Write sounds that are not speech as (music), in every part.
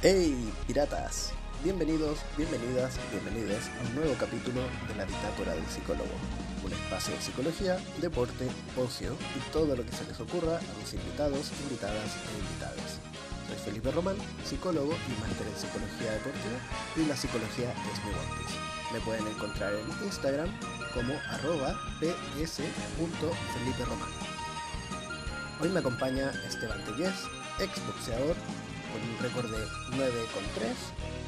¡Hey, piratas! Bienvenidos, bienvenidas, bienvenides a un nuevo capítulo de la Bitácora del Psicólogo, un espacio de psicología, deporte, ocio y todo lo que se les ocurra a mis invitados, invitadas e invitadas. Soy Felipe Román, psicólogo y máster en psicología deportiva y la psicología es mi One Me pueden encontrar en Instagram como arroba ps.feliperomán. Hoy me acompaña Esteban Tellez, ex boxeador, con un récord de 9 con 3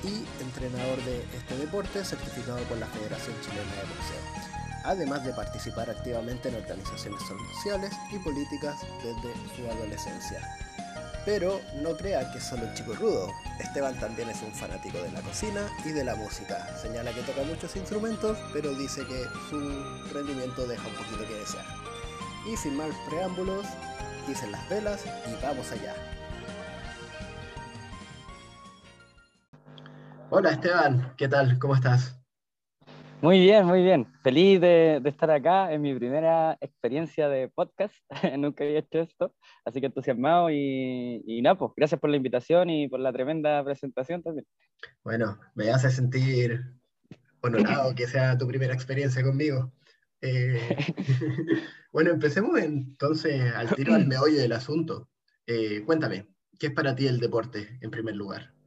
y entrenador de este deporte certificado por la Federación Chilena de Boxeo, además de participar activamente en organizaciones sociales y políticas desde su adolescencia. Pero no crea que es solo un chico rudo, Esteban también es un fanático de la cocina y de la música. Señala que toca muchos instrumentos, pero dice que su rendimiento deja un poquito que desear. Y sin más preámbulos, dicen las velas y vamos allá. Hola Esteban, ¿qué tal? ¿Cómo estás? Muy bien, muy bien. Feliz de, estar acá en mi primera experiencia de podcast. (laughs) Nunca había hecho esto, así que entusiasmado y, y nada, pues gracias por la invitación y por la tremenda presentación también. Bueno, me hace sentir honorado que sea tu primera experiencia conmigo. Eh, (laughs) bueno, empecemos entonces al tiro al meollo del asunto. Eh, cuéntame, ¿qué es para ti el deporte en primer lugar?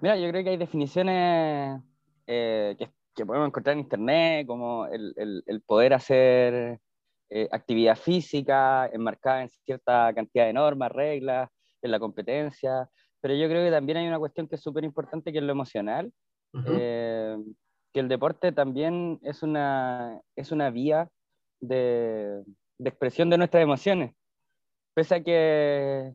Mira, yo creo que hay definiciones eh, que, podemos encontrar en Internet, como el, poder hacer eh, actividad física enmarcada en cierta cantidad de normas, reglas, en la competencia, pero yo creo que también hay una cuestión que es súper importante, que es lo emocional, eh, que el deporte también es una, es una vía de, de expresión de nuestras emociones, pese a que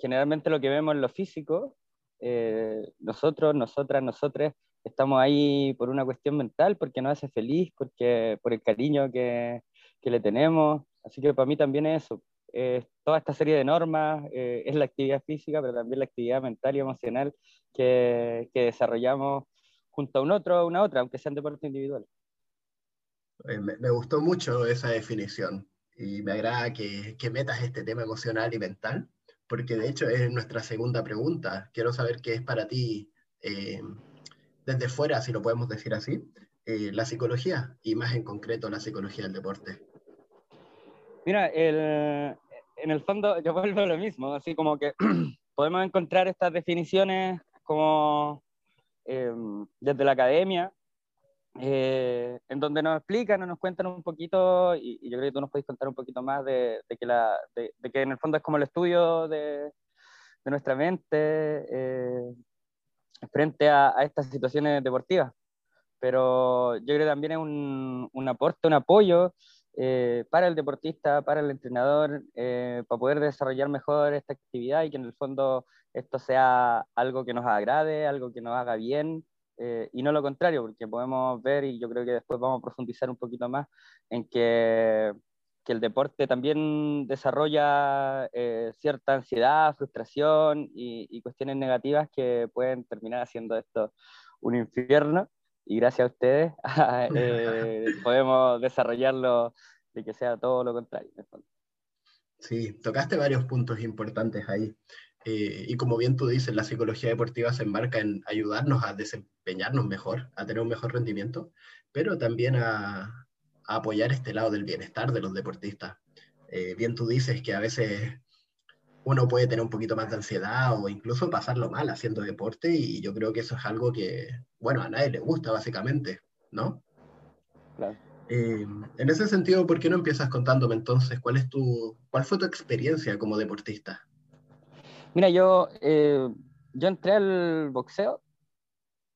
generalmente lo que vemos en lo físico eh, nosotros, nosotras, nosotros estamos ahí por una cuestión mental, porque nos hace feliz, porque, por el cariño que, que le tenemos. Así que para mí también es eso. toda esta serie de normas eh, es la actividad física, pero también la actividad mental y emocional que, que desarrollamos junto a un otro o una otra, aunque sean deportes individuales. Eh, me, me, gustó mucho esa definición y me agrada que, que metas este tema emocional y mental porque de hecho es nuestra segunda pregunta. Quiero saber qué es para ti, eh, desde fuera, si lo podemos decir así, eh, la psicología y más en concreto la psicología del deporte. Mira, en el fondo yo vuelvo a lo mismo, así como que (clears throat) podemos encontrar estas definiciones como eh, desde la academia, eh, en donde nos explican nos cuentan un poquito, y, yo creo que tú nos puedes contar un poquito más de, que, la, de, que en el fondo es como el estudio de, de nuestra mente eh, frente a, a, estas situaciones deportivas. Pero yo creo que también es un, un aporte, un apoyo eh, para el deportista, para el entrenador, para poder desarrollar mejor esta actividad y que en el fondo esto sea algo que nos agrade, algo que nos haga bien eh, y no lo contrario, porque podemos ver, y yo creo que después vamos a profundizar un poquito más, en que, que el deporte también desarrolla eh, cierta ansiedad, frustración y, cuestiones negativas que pueden terminar haciendo esto un infierno. Y gracias a ustedes (laughs) eh, (laughs) podemos desarrollarlo de que sea todo lo contrario. Sí, tocaste varios puntos importantes ahí. Eh, y como bien tú dices, la psicología deportiva se embarca en ayudarnos a desempeñarnos mejor, a tener un mejor rendimiento, pero también a, apoyar este lado del bienestar de los deportistas. Eh, bien tú dices que a veces uno puede tener un poquito más de ansiedad o incluso pasarlo mal haciendo deporte y yo creo que eso es algo que, bueno, a nadie le gusta básicamente, ¿no? Claro. Eh, en ese sentido, ¿por qué no empiezas contándome entonces cuál, es tu, cuál fue tu experiencia como deportista? Mira, yo, eh, yo entré al boxeo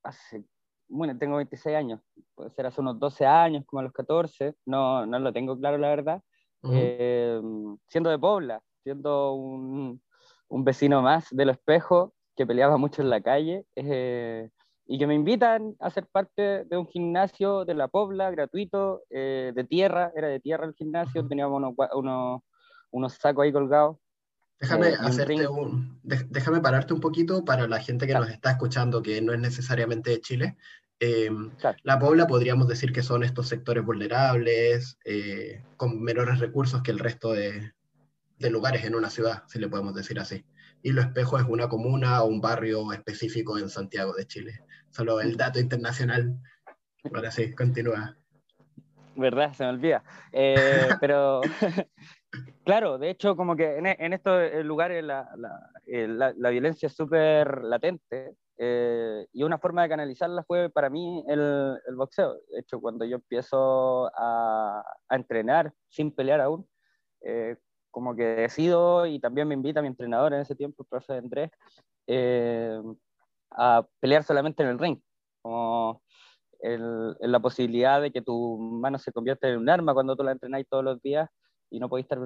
hace, bueno, tengo 26 años, puede ser hace unos 12 años, como a los 14, no, no lo tengo claro la verdad, eh, siendo de Pobla, siendo un, un, vecino más del espejo que peleaba mucho en la calle eh, y que me invitan a ser parte de un gimnasio de la Pobla gratuito, de tierra, era de tierra el gimnasio, teníamos unos, unos, unos sacos ahí colgados Déjame, eh, hacerte un, déjame pararte un poquito para la gente que nos está escuchando, que no es necesariamente de Chile. Em, la Pobla podríamos decir que son estos sectores vulnerables, eh, con menores recursos que el resto de, de, lugares en una ciudad, si le podemos decir así. Hilo Espejo es una comuna o un barrio específico en Santiago de Chile. Solo el dato internacional. Ahora sí, continúa. ¿Verdad? Se me olvida. Eh, pero, (laughs) (laughs) claro, de hecho, como que en, estos lugares la, la, la, violencia es súper latente eh, y una forma de canalizarla fue para mí el, el, boxeo. De hecho, cuando yo empiezo a, a entrenar sin pelear aún, eh, como que decido y también me invita mi entrenador en ese tiempo, el profe Andrés, eh, a pelear solamente en el ring. Como en la posibilidad de que tu mano se convierta en un arma cuando tú la entrenáis todos los días y no podéis estar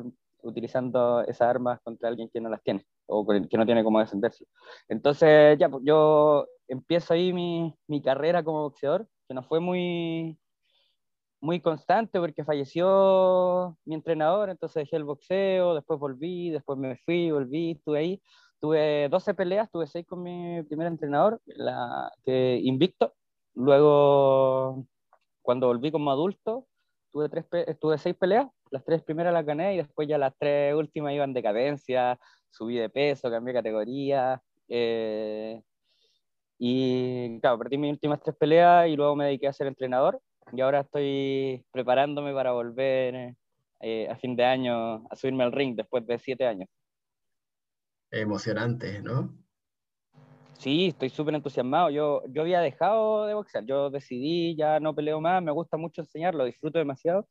utilizando esas armas contra alguien que no las tiene o que no tiene cómo defenderse. Entonces, ya, pues, yo empiezo ahí mi, mi carrera como boxeador, que no fue muy, muy constante porque falleció mi entrenador, entonces dejé el boxeo, después volví, después me fui, volví, estuve ahí. Tuve 12 peleas, tuve 6 con mi primer entrenador, la, que invicto. Luego, cuando volví como adulto, tuve, tres, tuve 6 peleas, las tres primeras las gané y después ya las tres últimas iban de cadencia, subí de peso, cambié de categoría. Eh, y claro, perdí mis últimas tres peleas y luego me dediqué a ser entrenador y ahora estoy preparándome para volver eh, a fin de año a subirme al ring después de siete años. Emocionante, ¿no? Sí, estoy súper entusiasmado. Yo, yo había dejado de boxear, yo decidí, ya no peleo más, me gusta mucho enseñar, lo disfruto demasiado,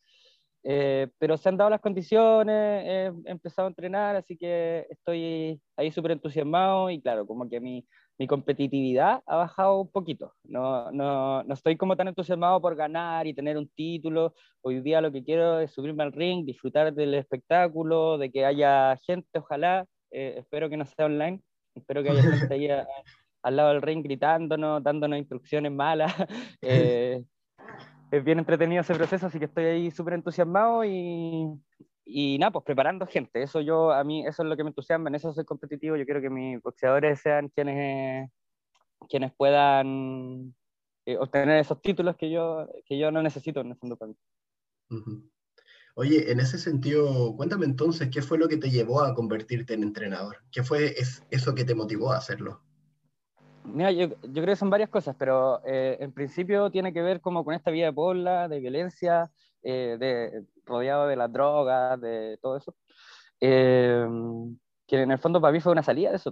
eh, pero se han dado las condiciones, he empezado a entrenar, así que estoy ahí súper entusiasmado y claro, como que mi, mi competitividad ha bajado un poquito. No, no, no, estoy como tan entusiasmado por ganar y tener un título. Hoy día lo que quiero es subirme al ring, disfrutar del espectáculo, de que haya gente, ojalá. Eh, espero que no sea online. Espero que haya (laughs) gente ahí al lado del ring gritándonos, dándonos instrucciones malas. (laughs) (laughs) Es bien entretenido ese proceso, así que estoy ahí súper entusiasmado y, y nada, pues preparando gente. Eso yo, a mí, eso es lo que me entusiasma, en eso soy competitivo. Yo quiero que mis boxeadores sean quienes, quienes puedan eh, obtener esos títulos que yo, que yo no necesito en el fondo para mí. Oye, en ese sentido, cuéntame entonces, ¿qué fue lo que te llevó a convertirte en entrenador? ¿Qué fue eso que te motivó a hacerlo? Mira, yo, yo creo que son varias cosas, pero eh, en principio tiene que ver como con esta vida de pola, de violencia, eh, de, rodeado de las drogas, de todo eso, eh, que en el fondo para mí fue una salida de eso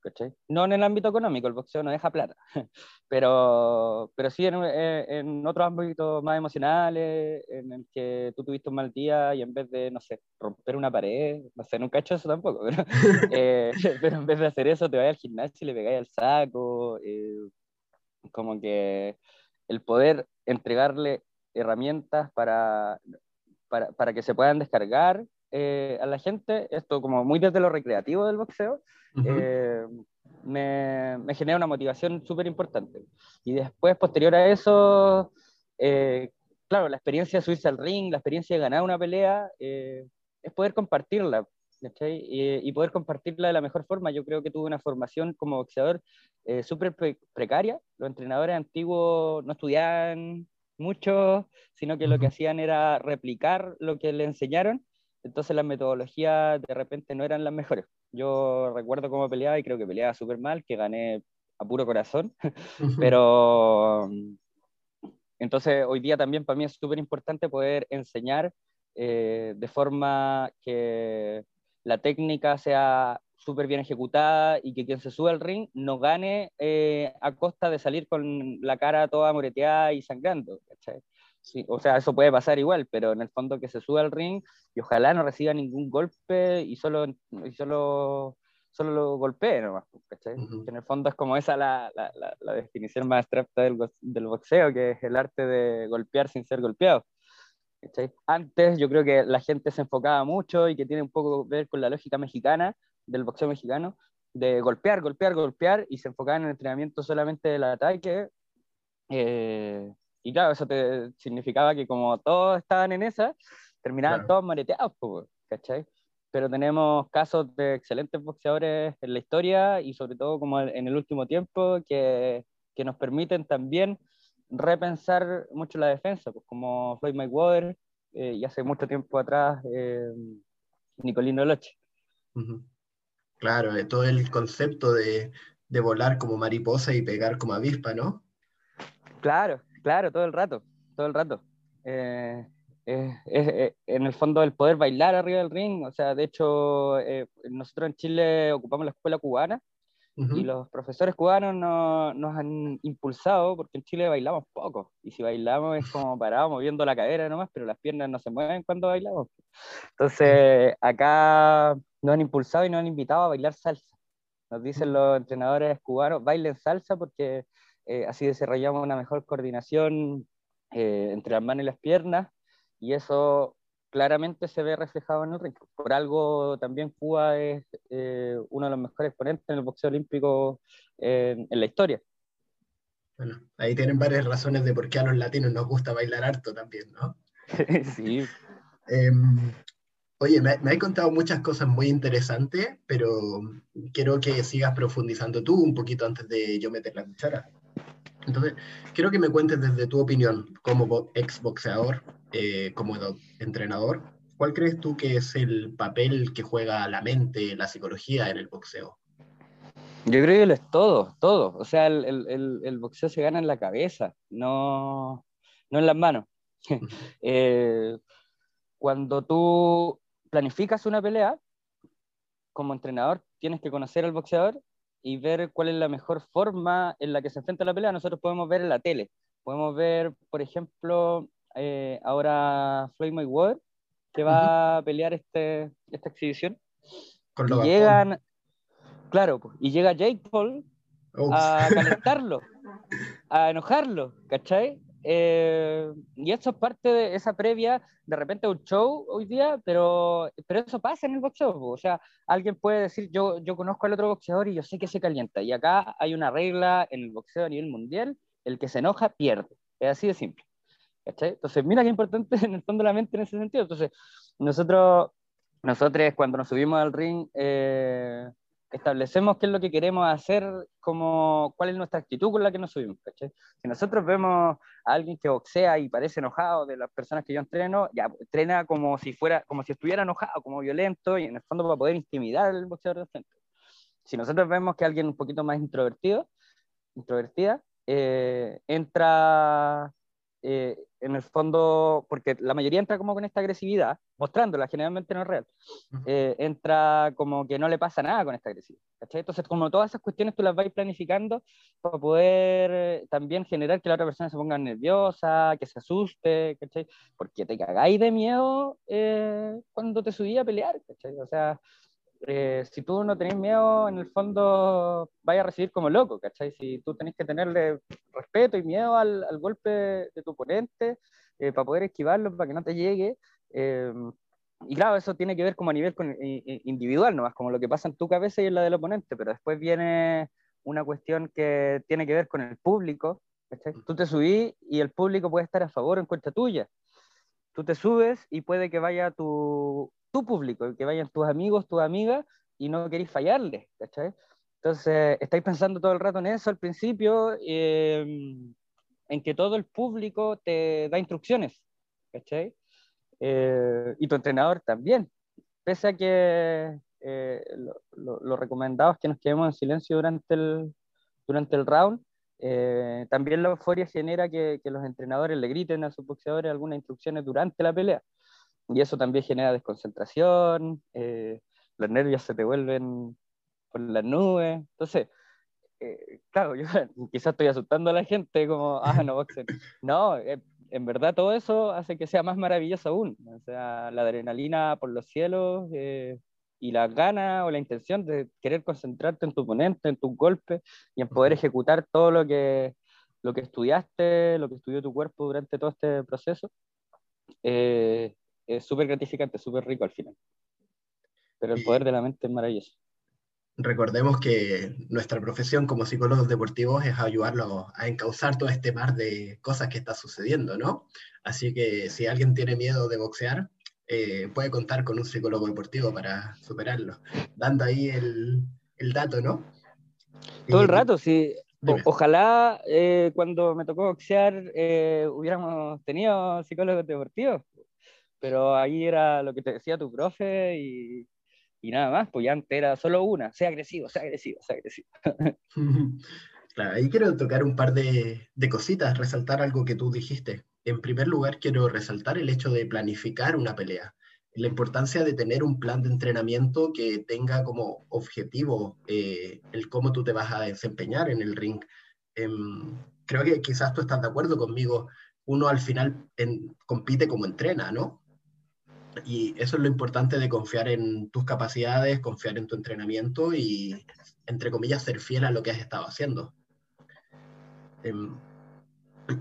¿cachai? No en el ámbito económico, el boxeo no deja plata, (laughs) pero, pero sí en, eh, en, otros ámbitos más emocionales, en el que tú tuviste un mal día y en vez de, no sé, romper una pared, no sé, nunca he hecho eso tampoco, pero, (laughs) (laughs) pero en vez de hacer eso te vas al gimnasio y le pegáis al saco, como que el poder entregarle herramientas para, para, para que se puedan descargar eh, a la gente, esto como muy desde lo recreativo del boxeo, eh, me, me, genera una motivación súper importante. Y después, posterior a eso, eh, claro, la experiencia de subirse al ring, la experiencia de ganar una pelea, es poder compartirla. Y, y, poder compartirla de la mejor forma. Yo creo que tuve una formación como boxeador súper precaria. Los entrenadores antiguos no estudiaban mucho, sino que lo que hacían era replicar lo que le enseñaron, entonces las metodologías de repente no eran las mejores. Yo recuerdo cómo peleaba y creo que peleaba súper mal, que gané a puro corazón, (laughs) pero entonces hoy día también para mí es súper importante poder enseñar eh, de forma que la técnica sea súper bien ejecutada y que quien se sube al ring no gane eh, a costa de salir con la cara toda moreteada y sangrando. Sí, o sea, eso puede pasar igual, pero en el fondo que se sube al ring y ojalá no reciba ningún golpe y solo, y solo, solo lo golpee nomás. Que en el fondo es como esa la, la, la, definición más abstracta del, del boxeo, que es el arte de golpear sin ser golpeado. Antes yo creo que la gente se enfocaba mucho y que tiene un poco que ver con la lógica mexicana, del boxeo mexicano, de golpear, golpear, golpear, y se enfocaban en el entrenamiento solamente del ataque. Eh, y claro, eso te significaba que como todos estaban en esa, terminaban todos mareteados, ¿cachai? Pero tenemos casos de excelentes boxeadores en la historia y sobre todo como en el último tiempo que, que nos permiten también repensar mucho la defensa, pues como Floyd Mayweather eh, y hace mucho tiempo atrás eh, Nicolino Loche. Claro, eh, todo el concepto de, de volar como mariposa y pegar como avispa, ¿no? Claro, claro, todo el rato, todo el rato. Eh, en el fondo el poder bailar arriba del ring, o sea, de hecho, eh, nosotros en Chile ocupamos la escuela cubana y los profesores cubanos nos han impulsado, porque en Chile bailamos poco, y si bailamos es como parados moviendo la cadera nomás, pero las piernas no se mueven cuando bailamos. Entonces, acá nos han impulsado y nos han invitado a bailar salsa. Nos dicen los entrenadores cubanos, bailen salsa porque eh, así desarrollamos una mejor coordinación eh, entre las manos y las piernas, y eso claramente se ve reflejado en el ring. Por algo también Cuba es eh, uno de los mejores exponentes en el boxeo olímpico en la historia. Bueno, ahí tienen varias razones de por qué a los latinos nos gusta bailar harto también, ¿no? (laughs) sí. Em, oye, me, me has contado muchas cosas muy interesantes, pero quiero que sigas profundizando tú un poquito antes de yo meter la cuchara. Entonces, quiero que me cuentes desde tu opinión como ex boxeador, eh, como entrenador, ¿cuál crees tú que es el papel que juega la mente, la psicología en el boxeo? Yo creo que lo es todo, todo. O sea, el, el, el boxeo se gana en la cabeza, no, no en las manos. (laughs) eh, cuando tú planificas una pelea, como entrenador tienes que conocer al boxeador y ver cuál es la mejor forma en la que se enfrenta la pelea. Nosotros podemos ver en la tele, podemos ver, por ejemplo, eh, ahora Floyd Mayweather, que va a pelear este, esta exhibición. Con y llegan, claro, y llega Jake Paul a (laughs) calentarlo, a enojarlo, ¿cachai? Eh, y eso es parte de esa previa, de repente un show hoy día, pero, pero eso pasa en el boxeo. O sea, alguien puede decir, yo, yo conozco al otro boxeador y yo sé que se calienta. Y acá hay una regla en el boxeo a nivel mundial, el que se enoja pierde. Es así de simple. Entonces, mira qué importante (laughs) en el fondo la mente en ese sentido. Entonces, nosotros, nosotros cuando nos subimos al ring, eh, establecemos qué es lo que queremos hacer, como, cuál es nuestra actitud con la que nos subimos. Si nosotros vemos a alguien que boxea y parece enojado de las personas que yo entreno, ya entrena como si, fuera, como si estuviera enojado, como violento, y en el fondo para poder intimidar al boxeador de frente. Si nosotros vemos que alguien un poquito más introvertido, introvertida, eh, entra eh, en el fondo, porque la mayoría entra como con esta agresividad, mostrándola, generalmente no es real, eh, entra como que no le pasa nada con esta agresividad. Entonces, como todas esas cuestiones tú las vais planificando para poder eh, también generar que la otra persona se ponga nerviosa, que se asuste, ¿cachai? Porque te cagáis de miedo cuando te subí a pelear, ¿cachai? O sea, eh, si tú no tenés miedo, en el fondo vaya a recibir como loco, ¿cachai? Si tú tenés que tenerle respeto y miedo al, al golpe de tu oponente eh, para poder esquivarlo, para que no te llegue. Eh, y claro, eso tiene que ver como a nivel con, individual, más como lo que pasa en tu cabeza y en la del oponente, pero después viene una cuestión que tiene que ver con el público. ¿cachai? Tú te subís y el público puede estar a favor o en contra tuya. Tú te subes y puede que vaya tu, tu público, que vayan tus amigos, tus amigas, y no queréis fallarles, ¿cachai? Entonces, estáis pensando todo el rato en eso al principio, em, en que todo el público te da instrucciones, ¿cachai? Eh, y tu entrenador también. Pese a que eh, lo, lo, recomendado es que nos quedemos en silencio durante el, durante el round, eh, también la euforia genera que, que, los entrenadores le griten a sus boxeadores algunas instrucciones durante la pelea y eso también genera desconcentración, eh, los nervios se te vuelven por las nubes. Entonces, eh, claro, yo (laughs) quizás estoy asustando a la gente como, ah, no (laughs) boxen. No, eh, en verdad todo eso hace que sea más maravilloso aún. O sea, la adrenalina por los cielos y la gana o la intención de querer concentrarte en tu oponente, en tu golpe y en poder ejecutar todo lo que, lo que estudiaste, lo que estudió tu cuerpo durante todo este proceso. Eh, es súper gratificante, súper rico al final. Pero el poder de la mente es maravilloso. Recordemos que nuestra profesión como psicólogos deportivos es ayudarlos a encauzar todo este mar de cosas que está sucediendo, ¿no? Así que si alguien tiene miedo de boxear, eh, puede contar con un psicólogo deportivo para superarlo, dando ahí el, el dato, ¿no? Todo el rato, sí. ojalá eh, cuando me tocó boxear eh, hubiéramos tenido psicólogos deportivos pero ahí era lo que te decía tu profe y, y nada más, pues ya antes solo una, sea agresivo, sea agresivo, sea agresivo. (laughs) (laughs) Claro, ahí quiero tocar un par de, de cositas, resaltar algo que tú dijiste. En primer lugar, quiero resaltar el hecho de planificar una pelea la importancia de tener un plan de entrenamiento que tenga como objetivo eh, el cómo tú te vas a desempeñar en el ring. Em, creo que quizás tú estás de acuerdo conmigo, uno al final compite como entrena, ¿no? Y eso es lo importante de confiar en tus capacidades, confiar en tu entrenamiento y, entre comillas, ser fiel a lo que has estado haciendo. Em,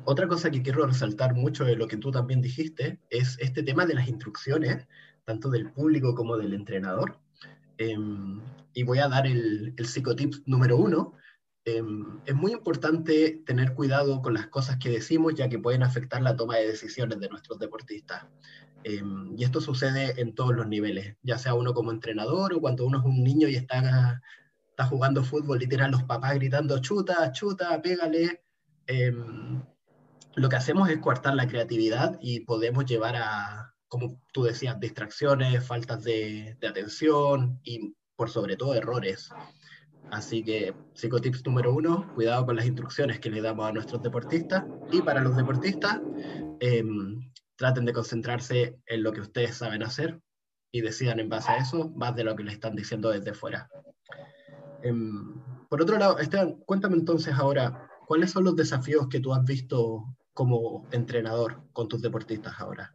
otra cosa que quiero resaltar mucho de lo que tú también dijiste es este tema de las instrucciones, tanto del público como del entrenador. Em, y voy a dar el, el psicotip número uno. Em, es muy importante tener cuidado con las cosas que decimos, ya que pueden afectar la toma de decisiones de nuestros deportistas. Em, y esto sucede en todos los niveles, ya sea uno como entrenador o cuando uno es un niño y está, está jugando fútbol y tienen los papás gritando chuta, chuta, pégale lo que hacemos es coartar la creatividad y podemos llevar a, como tú decías, distracciones, faltas de, atención y por sobre todo errores. Así que psicotips número uno, cuidado con las instrucciones que le damos a nuestros deportistas y para los deportistas, em, traten de concentrarse en lo que ustedes saben hacer y decidan en base a eso más de lo que le están diciendo desde fuera. Em, por otro lado, Esteban, cuéntame entonces ahora, ¿cuáles son los desafíos que tú has visto como entrenador con tus deportistas ahora?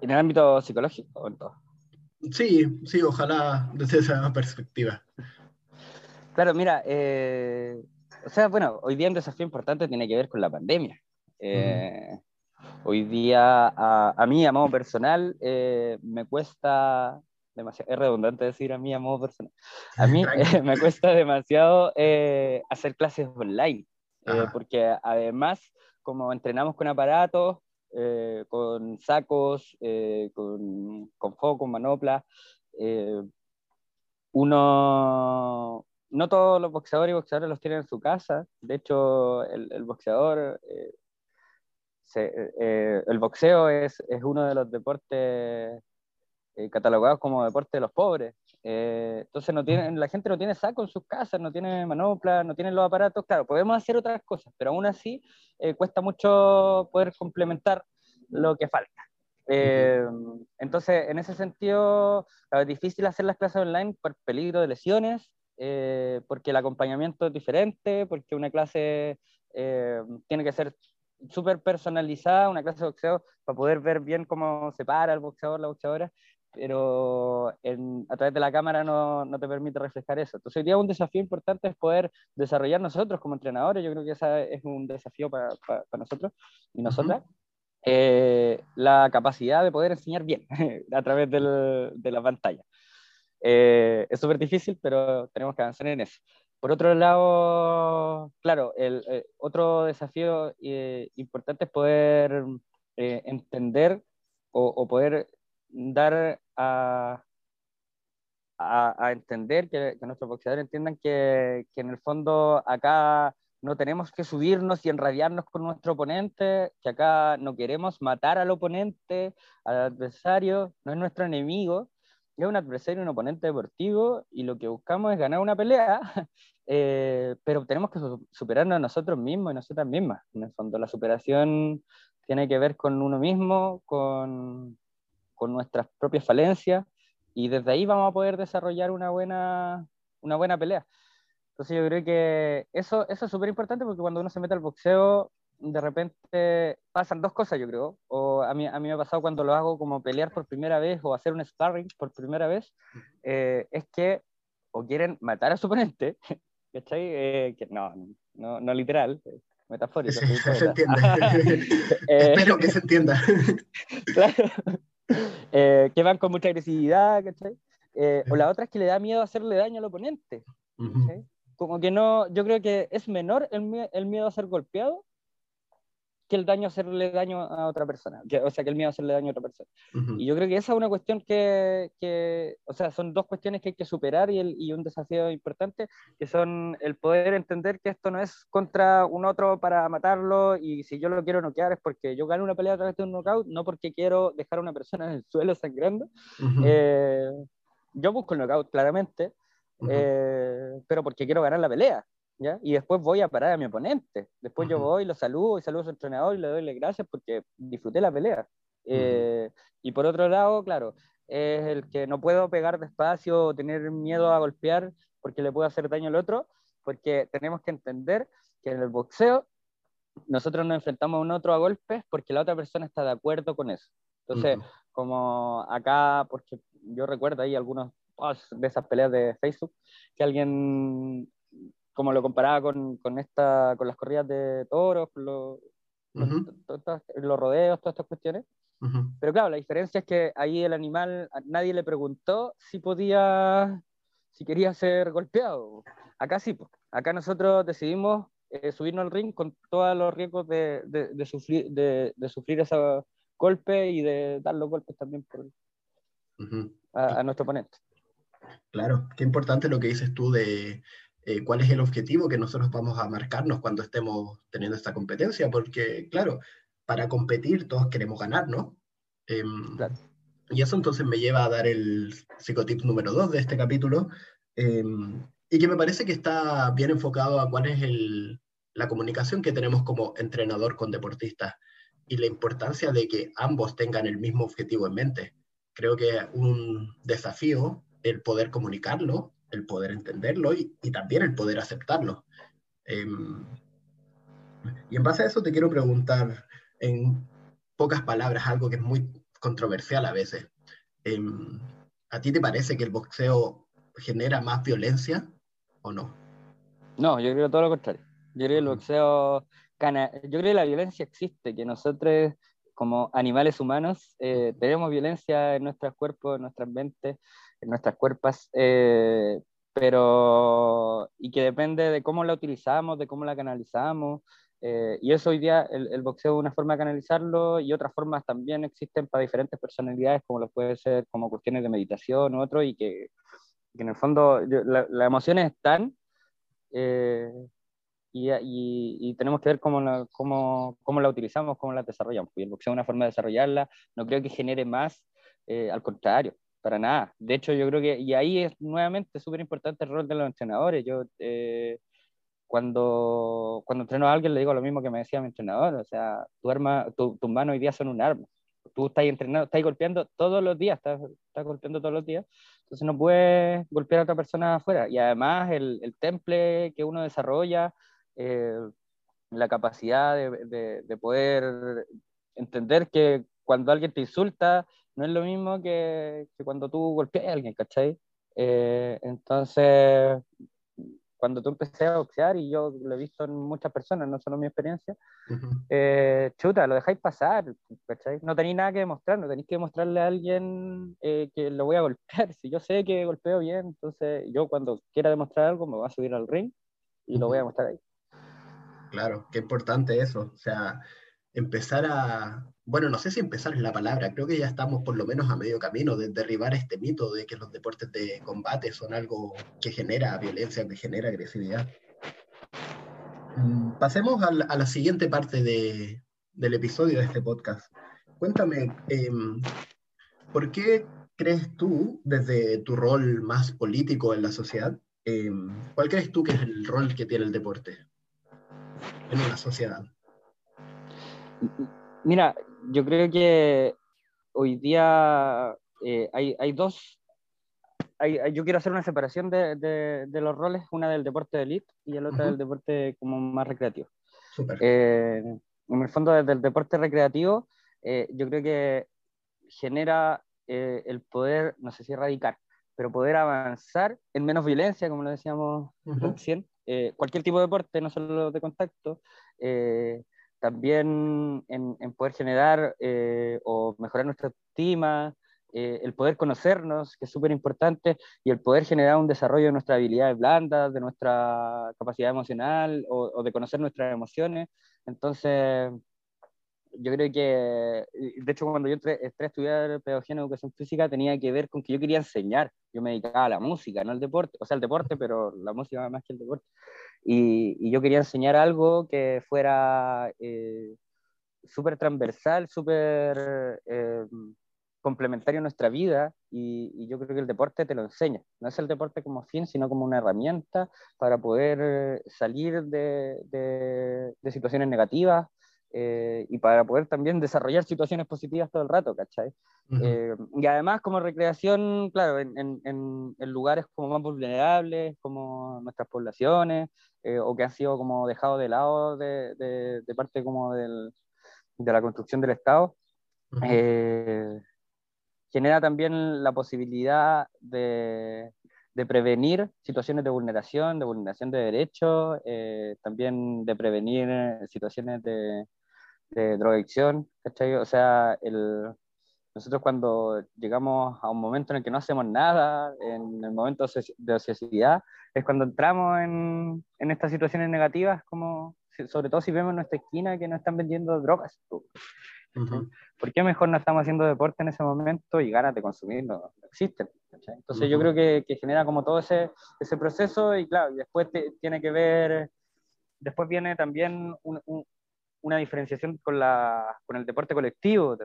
¿En el ámbito psicológico o en todo? Sí, sí, ojalá desde esa perspectiva. Claro, mira, eh, o sea, bueno, hoy día un desafío importante tiene que ver con la pandemia. Eh, hoy día, a, mí, a modo personal, eh, me cuesta demasiado, es redundante decir a mí a modo personal, a mí (laughs) (laughs) me cuesta demasiado hacer clases online. Eh, porque además, como entrenamos con aparatos, eh, con sacos, eh, con, con manopla, uno, no todos los boxeadores y boxeadores los tienen en su casa. De hecho, el, boxeador, el boxeo es, uno de los deportes catalogados como deporte de los pobres. Eh, entonces no tienen, la gente no tiene saco en sus casas, no tiene manopla, no tienen los aparatos. Claro, podemos hacer otras cosas, pero aún así eh, cuesta mucho poder complementar lo que falta. Eh, entonces, en ese sentido, es difícil hacer las clases online por peligro de lesiones, porque el acompañamiento es diferente, porque una clase tiene que ser súper personalizada, una clase de boxeo, para poder ver bien cómo se para el boxeador, la boxeadora, pero a través de la cámara no, no, te permite reflejar eso. Entonces, hoy día un desafío importante es poder desarrollar nosotros como entrenadores, yo creo que ese es un desafío para, para, nosotros y nosotras, eh, la capacidad de poder enseñar bien (laughs) a través del, de la pantalla. Eh, es súper difícil, pero tenemos que avanzar en eso. Por otro lado, claro, el, eh, otro desafío importante es poder entender o, o poder dar a, a, entender, que, nuestros boxeadores entiendan que, que, en el fondo acá no tenemos que subirnos y enradiarnos con nuestro oponente, que acá no queremos matar al oponente, al adversario, no es nuestro enemigo, es un adversario, un oponente deportivo y lo que buscamos es ganar una pelea, (laughs) eh, pero tenemos que superarnos a nosotros mismos y nosotras mismas. En el fondo, la superación tiene que ver con uno mismo, con, con nuestras propias falencias y desde ahí vamos a poder desarrollar una buena, una buena pelea. Entonces yo creo que eso, eso es súper importante porque cuando uno se mete al boxeo, de repente pasan dos cosas, yo creo. O a mí, a mí me ha pasado cuando lo hago como pelear por primera vez o hacer un sparring por primera vez, eh, es que o quieren matar a su oponente, (laughs) ¿cachai? Eh, que no, no, no literal, metafórico. se (laughs) entiende. (laughs) Eh, Espero que se entienda. claro. (laughs) Eh, que van con mucha agresividad, eh, o la otra es que le da miedo hacerle daño al oponente. Como que no, yo creo que es menor el, el, miedo a ser golpeado que el daño hacerle daño a otra persona, o sea, que el miedo hacerle daño a otra persona. Y yo creo que esa es una cuestión que, que, o sea, son dos cuestiones que hay que superar y, el, y, un desafío importante, que son el poder entender que esto no es contra un otro para matarlo y si yo lo quiero noquear es porque yo gano una pelea a través de un knockout, no porque quiero dejar a una persona en el suelo sangrando. Eh, yo busco el knockout, claramente, eh, pero porque quiero ganar la pelea. Y después voy a parar a mi oponente. Después yo voy, lo saludo y saludo a su entrenador y le doy las gracias porque disfruté la pelea. Eh, y por otro lado, claro, es el que no puedo pegar despacio o tener miedo a golpear porque le puedo hacer daño al otro, porque tenemos que entender que en el boxeo nosotros nos enfrentamos a un otro a golpes porque la otra persona está de acuerdo con eso. Entonces, como acá, porque yo recuerdo ahí algunos de esas peleas de Facebook, que alguien como lo comparaba con, con, esta, con las corridas de toros, con los, los rodeos, todas estas cuestiones. Pero claro, la diferencia es que ahí el animal, nadie le preguntó si podía, si quería ser golpeado. Acá sí, pues. acá nosotros decidimos eh, subirnos al ring con todos los riesgos de, de, sufrir, de, sufrir ese golpe y de dar los golpes también por, a, a, nuestro oponente. Claro, qué importante lo que dices tú de eh, cuál es el objetivo que nosotros vamos a marcarnos cuando estemos teniendo esta competencia, porque claro, para competir todos queremos ganar, ¿no? Em, y eso entonces me lleva a dar el psicotip número 2 de este capítulo, em, y que me parece que está bien enfocado a cuál es el, la comunicación que tenemos como entrenador con deportistas y la importancia de que ambos tengan el mismo objetivo en mente. Creo que un desafío el poder comunicarlo el poder entenderlo y, también el poder aceptarlo. Em, y en base a eso te quiero preguntar en pocas palabras algo que es muy controversial a veces. Em, ¿A ti te parece que el boxeo genera más violencia o no? No, yo creo todo lo contrario. Yo creo que el boxeo, yo creo que la violencia existe, que nosotros como animales humanos eh, tenemos violencia en nuestros cuerpos, en nuestras mentes, en nuestras cuerpos, eh, pero y que depende de cómo la utilizamos, de cómo la canalizamos. Eh, y eso hoy día, el, boxeo es una forma de canalizarlo y otras formas también existen para diferentes personalidades, como lo puede ser como cuestiones de meditación u otro, y que, que en el fondo las emociones están eh, y, y, tenemos que ver cómo la, cómo, cómo la utilizamos, cómo la desarrollamos. Y el boxeo es una forma de desarrollarla, no creo que genere más, al contrario, para nada. De hecho, yo creo que, y ahí es nuevamente súper importante el rol de los entrenadores. Yo, eh, cuando, cuando entreno a alguien, le digo lo mismo que me decía mi entrenador, o sea, tu arma, tus manos hoy día son un arma. Tú estás entrenando, estás golpeando todos los días, estás, estás, golpeando todos los días, entonces no puedes golpear a otra persona afuera. Y además el, el temple que uno desarrolla, eh, la capacidad de, de poder entender que cuando alguien te insulta, no es lo mismo que, que cuando tú golpeas a alguien, ¿cachai? Eh, entonces, cuando tú empecé a boxear, y yo lo he visto en muchas personas, no solo mi experiencia, eh, chuta, lo dejáis pasar, ¿cachai? No tenéis nada que demostrar, no tenéis que demostrarle a alguien eh, que lo voy a golpear. (laughs) Si yo sé que golpeo bien, entonces yo cuando quiera demostrar algo me voy a subir al ring y lo voy a mostrar ahí. Claro, qué importante eso. O sea, empezar a, bueno, no sé si empezar es la palabra, creo que ya estamos por lo menos a medio camino de derribar este mito de que los deportes de combate son algo que genera violencia, que genera agresividad. Mm, pasemos a la, siguiente parte de, del episodio de este podcast. Cuéntame, em, ¿por qué crees tú, desde tu rol más político en la sociedad, em, cuál crees tú que es el rol que tiene el deporte en una sociedad? Mira, yo creo que hoy día eh, hay, hay, dos. Hay, yo quiero hacer una separación de, de, los roles, una del deporte de elite y el otro del deporte como más recreativo. Eh, en el fondo, desde el deporte recreativo, eh, yo creo que genera el poder, no sé si erradicar, pero poder avanzar en menos violencia, como lo decíamos recién. cualquier tipo de deporte, no solo de contacto, también en, poder generar eh, o mejorar nuestra estima, eh, el poder conocernos, que es súper importante, y el poder generar un desarrollo de nuestras habilidades blandas, de nuestra capacidad emocional o, de conocer nuestras emociones. Entonces, yo creo que, de hecho, cuando yo entré, entré, a estudiar pedagogía en educación física, tenía que ver con que yo quería enseñar. Yo me dedicaba a la música, no al deporte, o sea, al deporte, pero la música más que el deporte. Y, y yo quería enseñar algo que fuera eh, súper transversal, súper eh, complementario a nuestra vida y, y, yo creo que el deporte te lo enseña. No es el deporte como fin, sino como una herramienta para poder salir de, de, de situaciones negativas, eh, y para poder también desarrollar situaciones positivas todo el rato, ¿cachai? Uh -huh. eh, y además como recreación, claro, en, en, en, lugares como más vulnerables, como nuestras poblaciones, eh, o que han sido como dejados de lado de, de, de parte como del, de la construcción del Estado, uh -huh. genera también la posibilidad de, de prevenir situaciones de vulneración, de vulneración de derechos, eh, también de prevenir situaciones de, de drogadicción, ¿cachai? O sea, el, nosotros cuando llegamos a un momento en el que no hacemos nada, en el momento de ociosidad, es cuando entramos en, en estas situaciones negativas, como sobre todo si vemos en nuestra esquina que nos están vendiendo drogas. Uh -huh. ¿Por qué mejor no estamos haciendo deporte en ese momento y ganas de consumir no, no existen? ¿cachai? Entonces uh -huh. yo creo que, que, genera como todo ese, ese proceso y claro, después te, tiene que ver, después viene también un, un, una diferenciación con, la, con el deporte colectivo.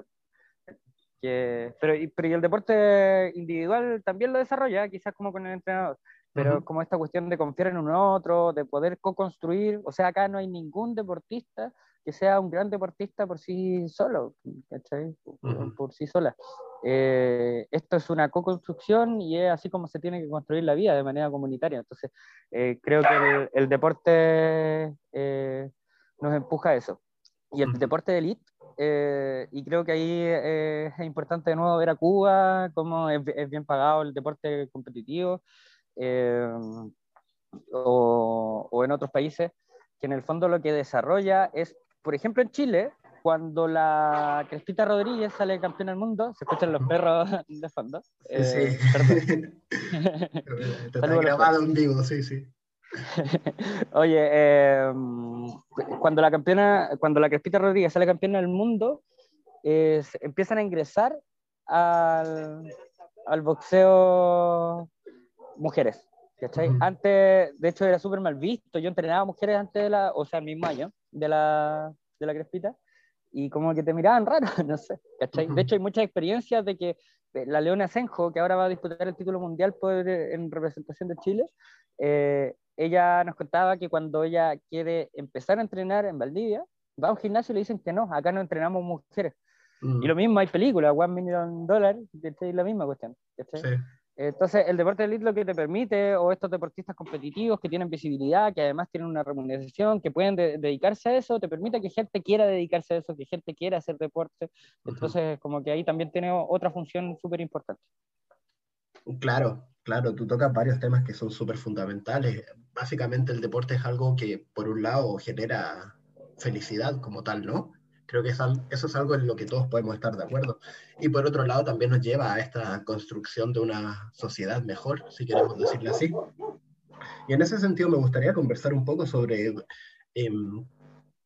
Que, pero, pero y el deporte individual también lo desarrolla, quizás como con el entrenador, pero uh -huh. como esta cuestión de confiar en un otro, de poder co-construir, o sea, acá no hay ningún deportista que sea un gran deportista por sí solo, ¿cachai? Uh -huh. Por sí sola. Eh, esto es una co-construcción y es así como se tiene que construir la vida de manera comunitaria. Entonces, eh, creo que el, el deporte eh, nos empuja a eso. Y el deporte de élite, eh, y creo que ahí eh, es importante de nuevo ver a Cuba, cómo es, es bien pagado el deporte competitivo, eh, o, o, en otros países, que en el fondo lo que desarrolla es, por ejemplo en Chile, cuando la Crespita Rodríguez sale campeona del mundo, se escuchan los perros de fondo. Sí, sí. Está (laughs) grabado (laughs) en vivo, sí, sí. (laughs) Oye, eh, cuando la campeona, cuando la Crespita Rodríguez sale campeona del mundo, eh, empiezan a ingresar al, al boxeo mujeres. ¿cachai? Uh -huh. Antes, de hecho, era súper mal visto. Yo entrenaba mujeres antes de la, o sea, el mismo año de la, de la Crespita, y como que te miraban raro, (laughs) no sé, ¿cachai? Uh -huh. De hecho, hay muchas experiencias de que la Leona Senjo, que ahora va a disputar el título mundial por, en representación de Chile, eh, ella nos contaba que cuando ella quiere empezar a entrenar en Valdivia, va a un gimnasio y le dicen que no, acá no entrenamos mujeres. Mm. Y lo mismo, hay películas, One Million Dollar, es la misma cuestión. Sí. Entonces, el deporte de elite lo que te permite, o estos deportistas competitivos que tienen visibilidad, que además tienen una remuneración, que pueden de dedicarse a eso, te permite que gente quiera dedicarse a eso, que gente quiera hacer deporte. Entonces, uh -huh. como que ahí también tiene otra función súper importante. Claro, claro, tú tocas varios temas que son súper fundamentales. Básicamente el deporte es algo que, por un lado, genera felicidad como tal, ¿no? Creo que eso es algo en lo que todos podemos estar de acuerdo. Y por otro lado, también nos lleva a esta construcción de una sociedad mejor, si queremos decirlo así. Y en ese sentido me gustaría conversar un poco sobre, eh,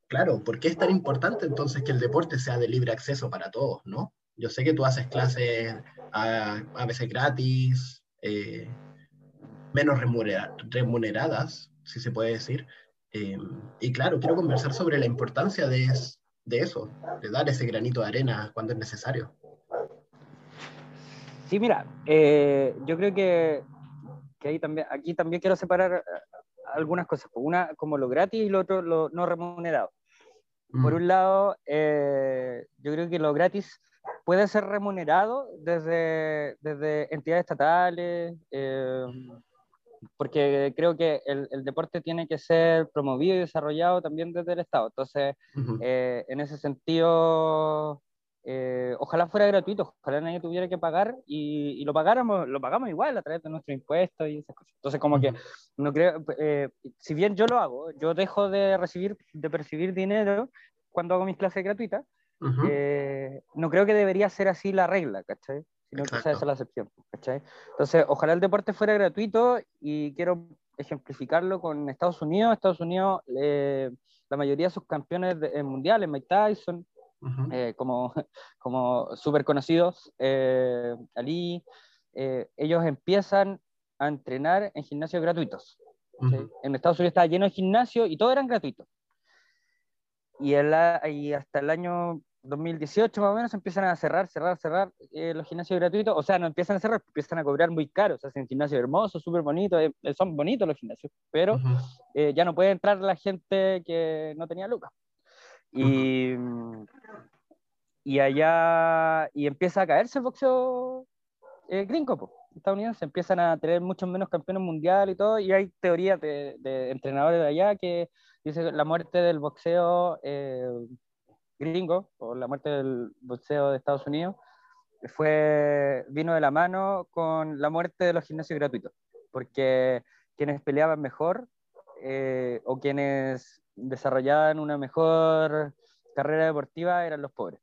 claro, ¿por qué es tan importante entonces que el deporte sea de libre acceso para todos, ¿no? Yo sé que tú haces clases a, a veces gratis, eh, menos remunera, remuneradas, si se puede decir. Eh, y claro, quiero conversar sobre la importancia de, de eso, de dar ese granito de arena cuando es necesario. Sí, mira, eh, yo creo que, que ahí también, aquí también quiero separar eh, algunas cosas. Una como lo gratis y lo otro lo no remunerado. Mm. Por un lado, eh, yo creo que lo gratis puede ser remunerado desde, desde entidades estatales, eh, porque creo que el, el, deporte tiene que ser promovido y desarrollado también desde el Estado. Entonces, uh -huh. eh, en ese sentido, eh, ojalá fuera gratuito, ojalá nadie tuviera que pagar y, y, lo pagáramos, lo pagamos igual a través de nuestros impuestos y esas cosas. Entonces, como uh -huh. que no creo, eh, si bien yo lo hago, yo dejo de recibir, de percibir dinero cuando hago mis clases gratuitas, uh -huh. no creo que debería ser así la regla, ¿cachai? sino que esa es la excepción. ¿cachai? Entonces, ojalá el deporte fuera gratuito y quiero ejemplificarlo con Estados Unidos. Estados Unidos, eh, la mayoría de sus campeones de, eh, mundiales, Mike Tyson, eh, como, (laughs) como súper conocidos, eh, Ali, ellos empiezan a entrenar en gimnasios gratuitos. En Estados Unidos estaba lleno de gimnasio y todo eran gratuitos. Y, el, y hasta el año 2018 más o menos empiezan a cerrar, cerrar, cerrar eh, los gimnasios gratuitos. O sea, no empiezan a cerrar, empiezan a cobrar muy caros. Hacen gimnasios hermosos, súper bonitos. Eh, son bonitos los gimnasios, pero eh, ya no puede entrar la gente que no tenía lucas. Y, y allá, y empieza a caerse el boxeo gringo, estadounidense. Empiezan a tener muchos menos campeones mundiales y todo. Y hay teorías de, de entrenadores de allá que dicen la muerte del boxeo gringo, por la muerte del boxeo de Estados Unidos, fue, vino de la mano con la muerte de los gimnasios gratuitos, porque quienes peleaban mejor eh, o quienes desarrollaban una mejor carrera deportiva eran los pobres.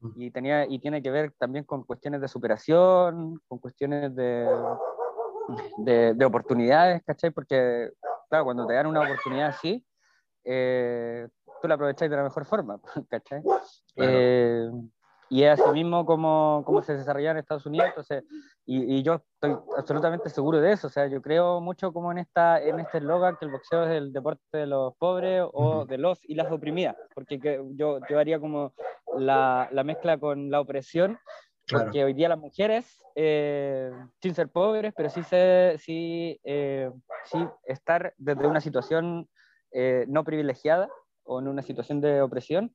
Mm. Y, tenía, y tiene que ver también con cuestiones de superación, con cuestiones de, de, de oportunidades, ¿cachai? Porque, claro, cuando te dan una oportunidad así, eh, tú la aprovecháis de la mejor forma, (laughs) ¿cachai? Eh, y es así mismo como, como se desarrolla en Estados Unidos, entonces, y, y, yo estoy absolutamente seguro de eso, o sea, yo creo mucho como en, esta, en este eslogan que el boxeo es el deporte de los pobres o de los y las oprimidas, porque que yo, yo haría como la, la mezcla con la opresión, porque hoy día las mujeres, eh, sin ser pobres, pero sí, se, sí, eh, sí estar desde una situación no privilegiada, o en una situación de opresión,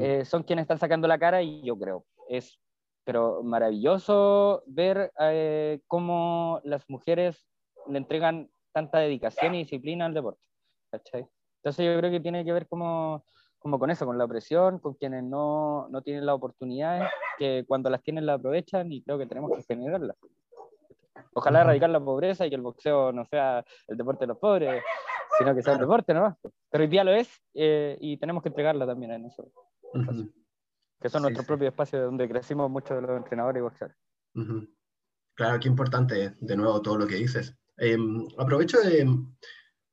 eh, son quienes están sacando la cara y yo creo, es pero maravilloso ver eh, cómo las mujeres le entregan tanta dedicación y disciplina al deporte. Entonces yo creo que tiene que ver como, como con eso, con la opresión, con quienes no, no tienen las oportunidades, que cuando las tienen la aprovechan y creo que tenemos que generarlas. Ojalá erradicar la pobreza y que el boxeo no sea el deporte de los pobres, sino que sea un deporte, ¿no? Pero hoy día lo es eh, y tenemos que entregarla también en eso. Que son nuestros propios espacios donde crecimos muchos de los entrenadores y boxeadores. Claro, qué importante, de nuevo, todo lo que dices. Em, aprovecho de,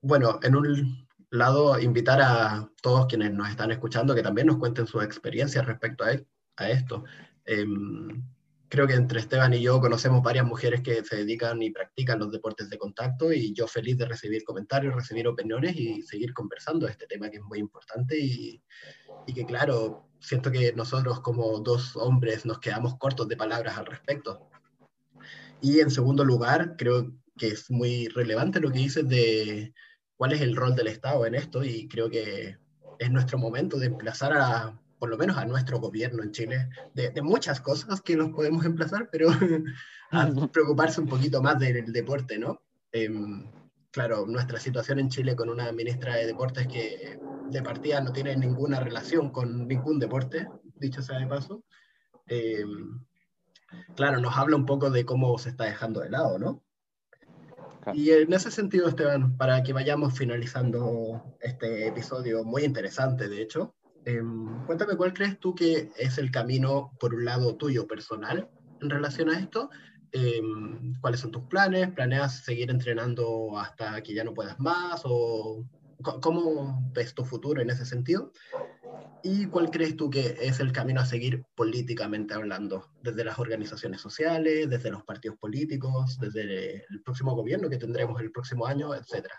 bueno, en un lado, invitar a todos quienes nos están escuchando que también nos cuenten sus experiencias respecto a, e, a esto. Em, creo que entre Esteban y yo conocemos varias mujeres que se dedican y practican los deportes de contacto y yo feliz de recibir comentarios, recibir opiniones y seguir conversando de este tema que es muy importante y, y que claro, siento que nosotros como dos hombres nos quedamos cortos de palabras al respecto. Y en segundo lugar, creo que es muy relevante lo que dices de cuál es el rol del Estado en esto y creo que es nuestro momento de emplazar a por lo menos a nuestro gobierno en Chile, de, muchas cosas que nos podemos emplazar, pero (laughs) a preocuparse un poquito más del deporte, ¿no? Em, claro, nuestra situación en Chile con una ministra de deportes que de partida no tiene ninguna relación con ningún deporte, dicho sea de paso, em, claro, nos habla un poco de cómo se está dejando de lado, ¿no? Y en ese sentido, Esteban, para que vayamos finalizando este episodio muy interesante, de hecho, Em, cuéntame, ¿cuál crees tú que es el camino, por un lado, tuyo personal en relación a esto? Em, ¿Cuáles son tus planes? ¿Planeas seguir entrenando hasta que ya no puedas más? ¿O cómo ves tu futuro en ese sentido? ¿Y cuál crees tú que es el camino a seguir políticamente hablando? Desde las organizaciones sociales, desde los partidos políticos, desde el próximo gobierno que tendremos el próximo año, etcétera.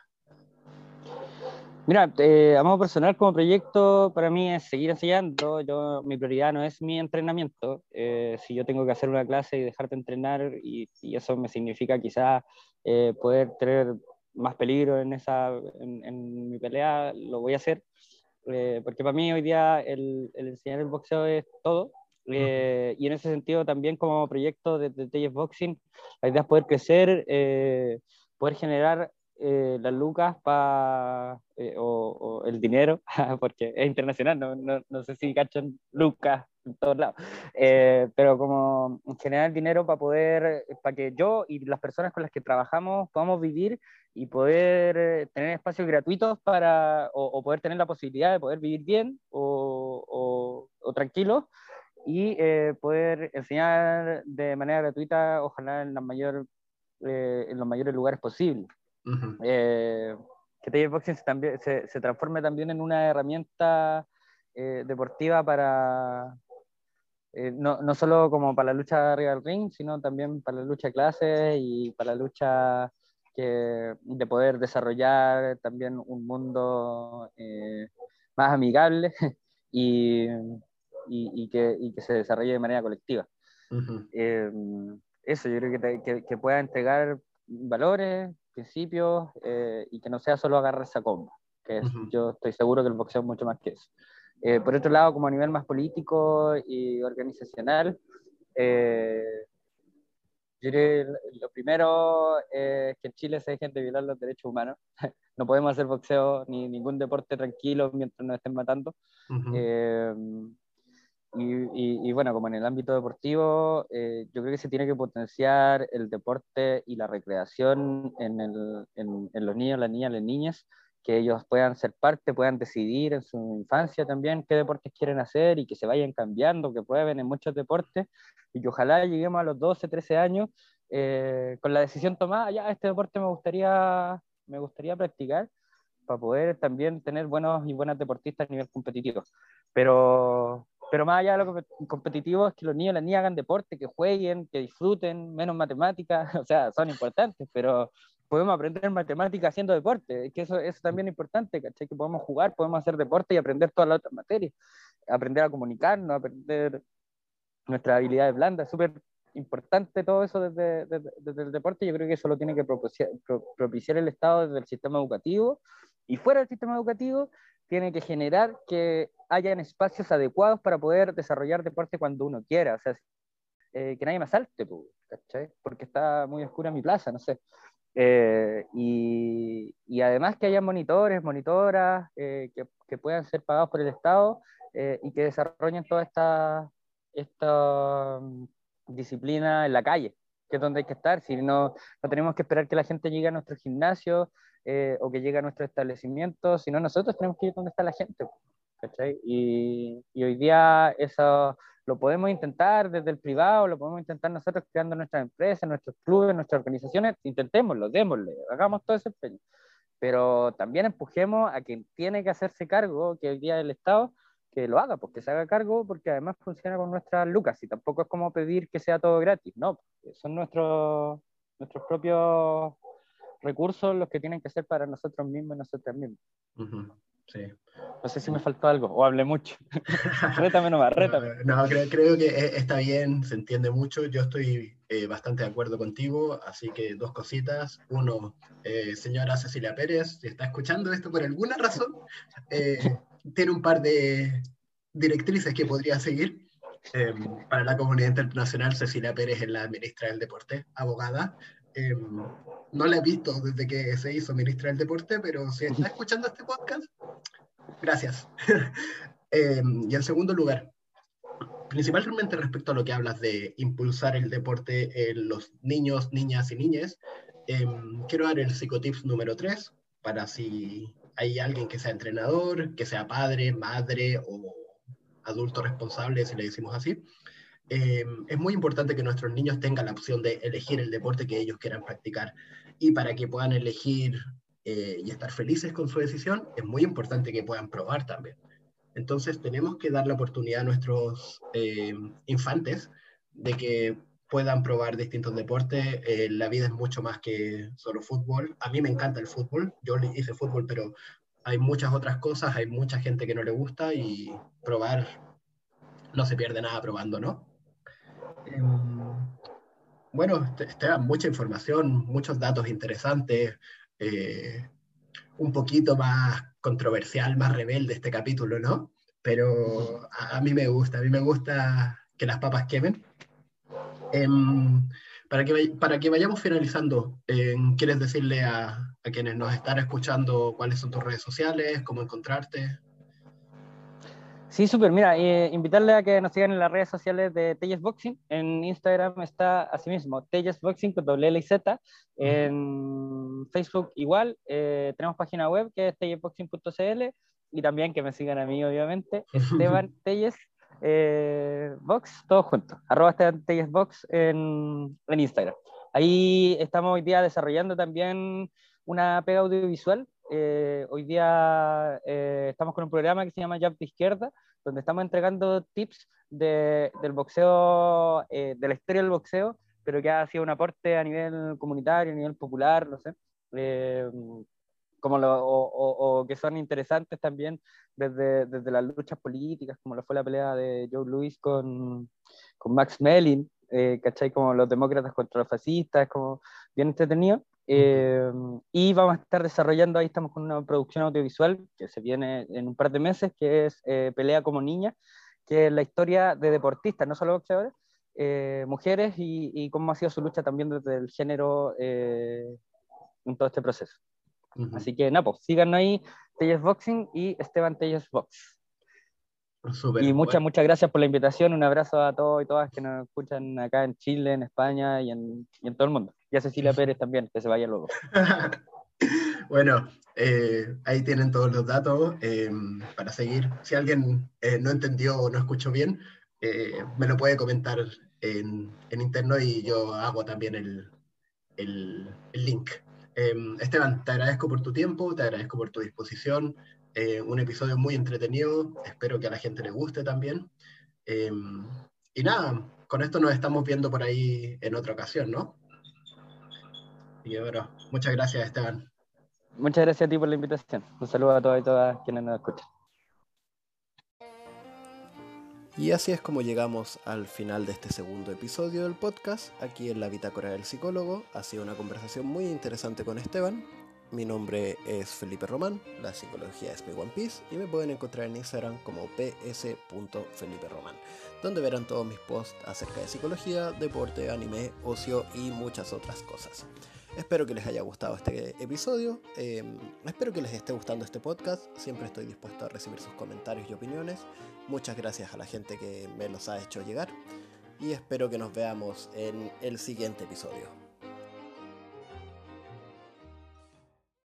Mira, eh, a modo personal como proyecto para mí es seguir enseñando. Yo, mi prioridad no es mi entrenamiento. Eh, si yo tengo que hacer una clase y dejarte entrenar y, eso me significa quizás eh, poder tener más peligro en, esa, en, mi pelea, lo voy a hacer. Eh, porque para mí hoy día el, enseñar el boxeo es todo. y en ese sentido también como proyecto de, de Boxing, la idea es poder crecer, poder generar eh, las lucas pa, eh, o, el dinero, (laughs) porque es internacional, no, no, no, sé si cachan lucas en todos lados, eh, pero como generar dinero para poder, para que yo y las personas con las que trabajamos podamos vivir y poder tener espacios gratuitos para, o, poder tener la posibilidad de poder vivir bien o, o, tranquilos y poder enseñar de manera gratuita, ojalá en, la mayor, en los mayores lugares posibles. Eh, que Taller Boxing se, también, se, se, transforme también en una herramienta deportiva para, no, no, solo como para la lucha arriba del ring, sino también para la lucha de clases y para la lucha que, de poder desarrollar también un mundo más amigable (laughs) y, y, que, y, que, se desarrolle de manera colectiva. eso, yo creo que, que, pueda entregar valores, principios eh, y que no sea solo agarrar esa comba, que yo estoy seguro que el boxeo es mucho más que eso. Eh, por otro lado, como a nivel más político y organizacional, eh, yo que lo primero es que en Chile se dejen de violar los derechos humanos. (laughs) no podemos hacer boxeo ni ningún deporte tranquilo mientras nos estén matando. Y, bueno, como en el ámbito deportivo, eh, yo creo que se tiene que potenciar el deporte y la recreación en, el, en, en, los niños, las niñas, las niñas, que ellos puedan ser parte, puedan decidir en su infancia también qué deportes quieren hacer y que se vayan cambiando, que prueben en muchos deportes y que ojalá lleguemos a los 12, 13 años eh, con la decisión tomada, ya este deporte me gustaría, me gustaría practicar para poder también tener buenos y buenas deportistas a nivel competitivo. Pero pero más allá de lo competitivo es que los niños y las niñas hagan deporte, que jueguen, que disfruten, menos matemáticas, (laughs) o sea, son importantes, pero podemos aprender matemáticas haciendo deporte, que eso, eso también es importante, ¿cachai? Que podemos jugar, podemos hacer deporte y aprender todas las otras materias, aprender a comunicarnos, aprender nuestras habilidades blandas, súper importante todo eso desde, desde, el deporte, yo creo que eso lo tiene que propiciar, propiciar el Estado desde el sistema educativo y fuera del sistema educativo tiene que generar que hayan espacios adecuados para poder desarrollar deporte cuando uno quiera. O sea, eh, que nadie me asalte, ¿cachai? Porque está muy oscura mi plaza, no sé. Eh, y, y, además que haya monitores, monitoras eh, que, que, puedan ser pagados por el Estado y que desarrollen toda esta, esta mm, disciplina en la calle, que es donde hay que estar. Si no, no tenemos que esperar que la gente llegue a nuestro gimnasio eh, o que llegue a nuestro establecimiento, sino nosotros tenemos que ir donde está la gente. Y, y, hoy día eso lo podemos intentar desde el privado, lo podemos intentar nosotros creando nuestras empresas, nuestros clubes, nuestras organizaciones, intentémoslo, démosle, hagamos todo ese empeño. Pero también empujemos a quien tiene que hacerse cargo, que hoy día el Estado, que lo haga, porque se haga cargo, porque además funciona con nuestras lucas y tampoco es como pedir que sea todo gratis, no, son nuestros, nuestros propios recursos los que tienen que ser para nosotros mismos y nosotras mismas. Sí. No sé si me faltó algo o hablé mucho. (laughs) rétame nomás, rétame. No, creo, creo, que e, está bien, se entiende mucho. Yo estoy eh, bastante de acuerdo contigo, así que dos cositas. Uno, eh, señora Cecilia Pérez, si está escuchando esto por alguna razón, eh, tiene un par de directrices que podría seguir. para la comunidad internacional, Cecilia Pérez es la ministra del Deporte, abogada, Em, no la he visto desde que se hizo ministra del Deporte, pero si está escuchando este podcast, gracias. (laughs) Em, y en segundo lugar, principalmente respecto a lo que hablas de impulsar el deporte en los niños, niñas y niñas, em, quiero dar el psicotips número 3 para si hay alguien que sea entrenador, que sea padre, madre o adulto responsable, si le decimos así, Em, es muy importante que nuestros niños tengan la opción de elegir el deporte que ellos quieran practicar. Y para que puedan elegir eh, y estar felices con su decisión, es muy importante que puedan probar también. Entonces tenemos que dar la oportunidad a nuestros em, infantes de que puedan probar distintos deportes. Eh, la vida es mucho más que solo fútbol. A mí me encanta el fútbol. Yo hice fútbol, pero hay muchas otras cosas, hay mucha gente que no le gusta y probar no se pierde nada probando, ¿no? Em, bueno, Esteban, mucha información, muchos datos interesantes, eh, un poquito más controversial, más rebelde este capítulo, ¿no? Pero a, mí me gusta, a mí me gusta que las papas quemen. Em, para, que, para que vayamos finalizando, em, ¿quieres decirle a, a quienes nos están escuchando cuáles son tus redes sociales, cómo encontrarte? Sí, súper. Mira, eh, invitarle a que nos sigan en las redes sociales de Telles Boxing. En Instagram está así mismo, Telles Boxing con doble L y Z. En Facebook igual. Eh, tenemos página web que es tellesboxing.cl y también que me sigan a mí, obviamente. (laughs) Esteban Telles eh, Box, todo junto. Arroba Esteban Telles Box en, en Instagram. Ahí estamos hoy día desarrollando también una pega audiovisual eh, hoy día eh, estamos con un programa que se llama Jump de Izquierda, donde estamos entregando tips de, del boxeo, de la historia del boxeo, pero que ha sido un aporte a nivel comunitario, a nivel popular, no sé como lo, o, que son interesantes también desde, desde las luchas políticas, como lo fue la pelea de Joe Louis con, con Max Mellin, eh, ¿cachai? Como los demócratas contra los fascistas, como bien entretenido. Eh, y vamos a estar desarrollando, ahí estamos con una producción audiovisual que se viene en un par de meses, que es eh, Pelea como Niña, que es la historia de deportistas, no solo boxeadores, eh, mujeres y, y, cómo ha sido su lucha también desde el género en todo este proceso. Así que, pues síganos ahí, Telles Boxing y Esteban Telles Box. (laughs) y muchas, muchas gracias por la invitación. Un abrazo a todos y todas que nos escuchan acá en Chile, en España y en, y en todo el mundo. Y a Cecilia (laughs) Pérez también, que se vaya luego. (laughs) bueno, eh, ahí tienen todos los datos eh, para seguir. Si alguien eh, no entendió o no escuchó bien, me lo puede comentar en, en, interno y yo hago también el, el, el link. Esteban, te agradezco por tu tiempo, te agradezco por tu disposición. Eh, un episodio muy entretenido, espero que a la gente le guste también. Em, y nada, con esto nos estamos viendo por ahí en otra ocasión, ¿no? Y bueno, muchas gracias, Esteban. Muchas gracias a ti por la invitación. Un saludo a todos y todas quienes nos escuchan. Y así es como llegamos al final de este segundo episodio del podcast, aquí en la Bitácora del Psicólogo. Ha sido una conversación muy interesante con Esteban. Mi nombre es Felipe Román, la psicología es mi One Piece y me pueden encontrar en Instagram como ps.feliperomán, donde verán todos mis posts acerca de psicología, deporte, anime, ocio y muchas otras cosas. Espero que les haya gustado este episodio. Em, espero que les esté gustando este podcast. Siempre estoy dispuesto a recibir sus comentarios y opiniones. Muchas gracias a la gente que me los ha hecho llegar. Y espero que nos veamos en el siguiente episodio.